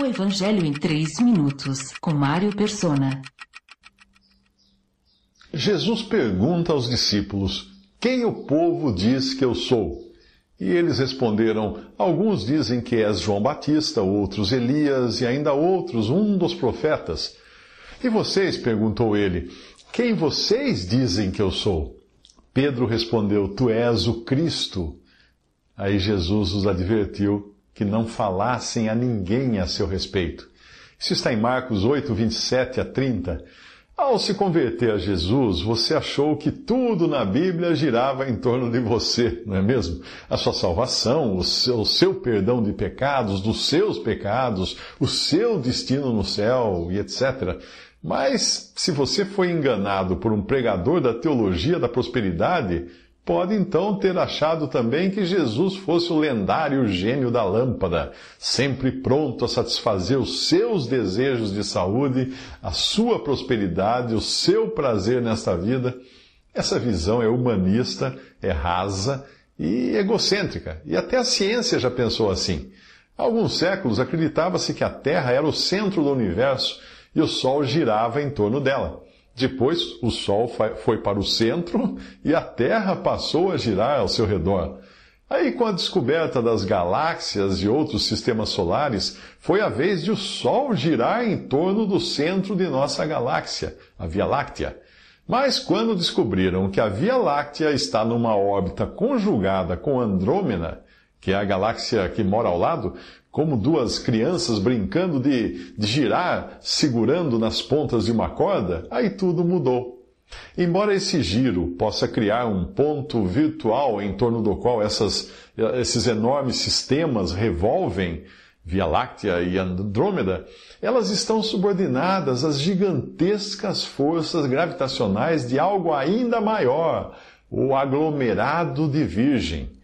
O Evangelho em 3 minutos, com Mário Persona. Jesus pergunta aos discípulos: Quem o povo diz que eu sou? E eles responderam: Alguns dizem que és João Batista, outros Elias e ainda outros, um dos profetas. E vocês? perguntou ele: Quem vocês dizem que eu sou? Pedro respondeu: Tu és o Cristo. Aí Jesus os advertiu que não falassem a ninguém a seu respeito. Isso está em Marcos 8, 27 a 30. Ao se converter a Jesus, você achou que tudo na Bíblia girava em torno de você, não é mesmo? A sua salvação, o seu, o seu, perdão de pecados, dos seus pecados, o seu destino no céu e etc. Mas, se você foi enganado por um pregador da teologia da prosperidade, pode então ter achado também que Jesus fosse o lendário gênio da lâmpada, sempre pronto a satisfazer os seus desejos de saúde, a sua prosperidade, o seu prazer nesta vida. Essa visão é humanista, é rasa e egocêntrica, e até a ciência já pensou assim. Há alguns séculos acreditava-se que a Terra era o centro do universo e o Sol girava em torno dela. Depois, o Sol foi para o centro e a Terra passou a girar ao seu redor. Aí, com a descoberta das galáxias e outros sistemas solares, foi a vez de o Sol girar em torno do centro de nossa galáxia, a Via Láctea. Mas quando descobriram que a Via Láctea está numa órbita conjugada com Andrômeda, que é a galáxia que mora ao lado, como duas crianças brincando de, de girar, segurando nas pontas de uma corda, aí tudo mudou. Embora esse giro possa criar um ponto virtual em torno do qual essas, esses enormes sistemas revolvem, Via Láctea e Andrômeda, elas estão subordinadas às gigantescas forças gravitacionais de algo ainda maior, o aglomerado de Virgem.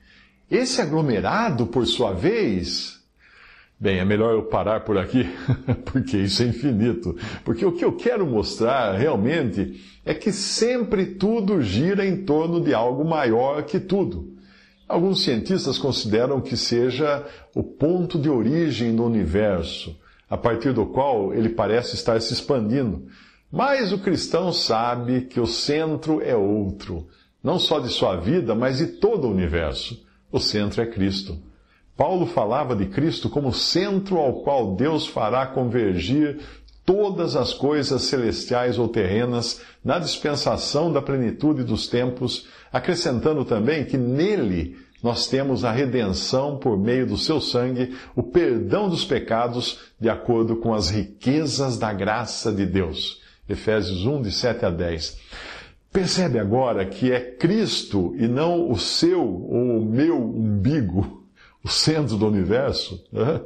Esse aglomerado, por sua vez, Bem, é melhor eu parar por aqui, porque isso é infinito. Porque o que eu quero mostrar realmente é que sempre tudo gira em torno de algo maior que tudo. Alguns cientistas consideram que seja o ponto de origem do universo, a partir do qual ele parece estar se expandindo. Mas o cristão sabe que o centro é outro, não só de sua vida, mas de todo o universo. O centro é Cristo. Paulo falava de Cristo como centro ao qual Deus fará convergir todas as coisas celestiais ou terrenas na dispensação da plenitude dos tempos, acrescentando também que nele nós temos a redenção por meio do seu sangue, o perdão dos pecados, de acordo com as riquezas da graça de Deus. Efésios 1, de 7 a 10. Percebe agora que é Cristo e não o seu ou o meu umbigo o centro do universo. Né?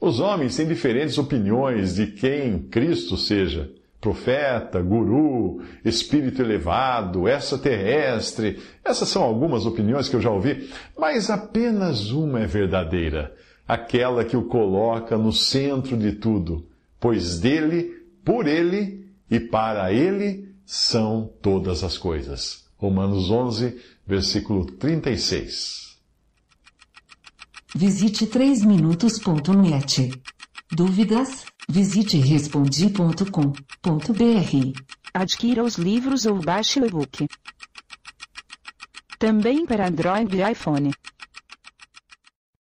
Os homens têm diferentes opiniões de quem Cristo seja. Profeta, guru, espírito elevado, extraterrestre. Essas são algumas opiniões que eu já ouvi, mas apenas uma é verdadeira. Aquela que o coloca no centro de tudo, pois dele, por ele e para ele são todas as coisas. Romanos 11, versículo 36. Visite 3minutos.net. Dúvidas? Visite respondi.com.br. Adquira os livros ou baixe o e-book. Também para Android e iPhone.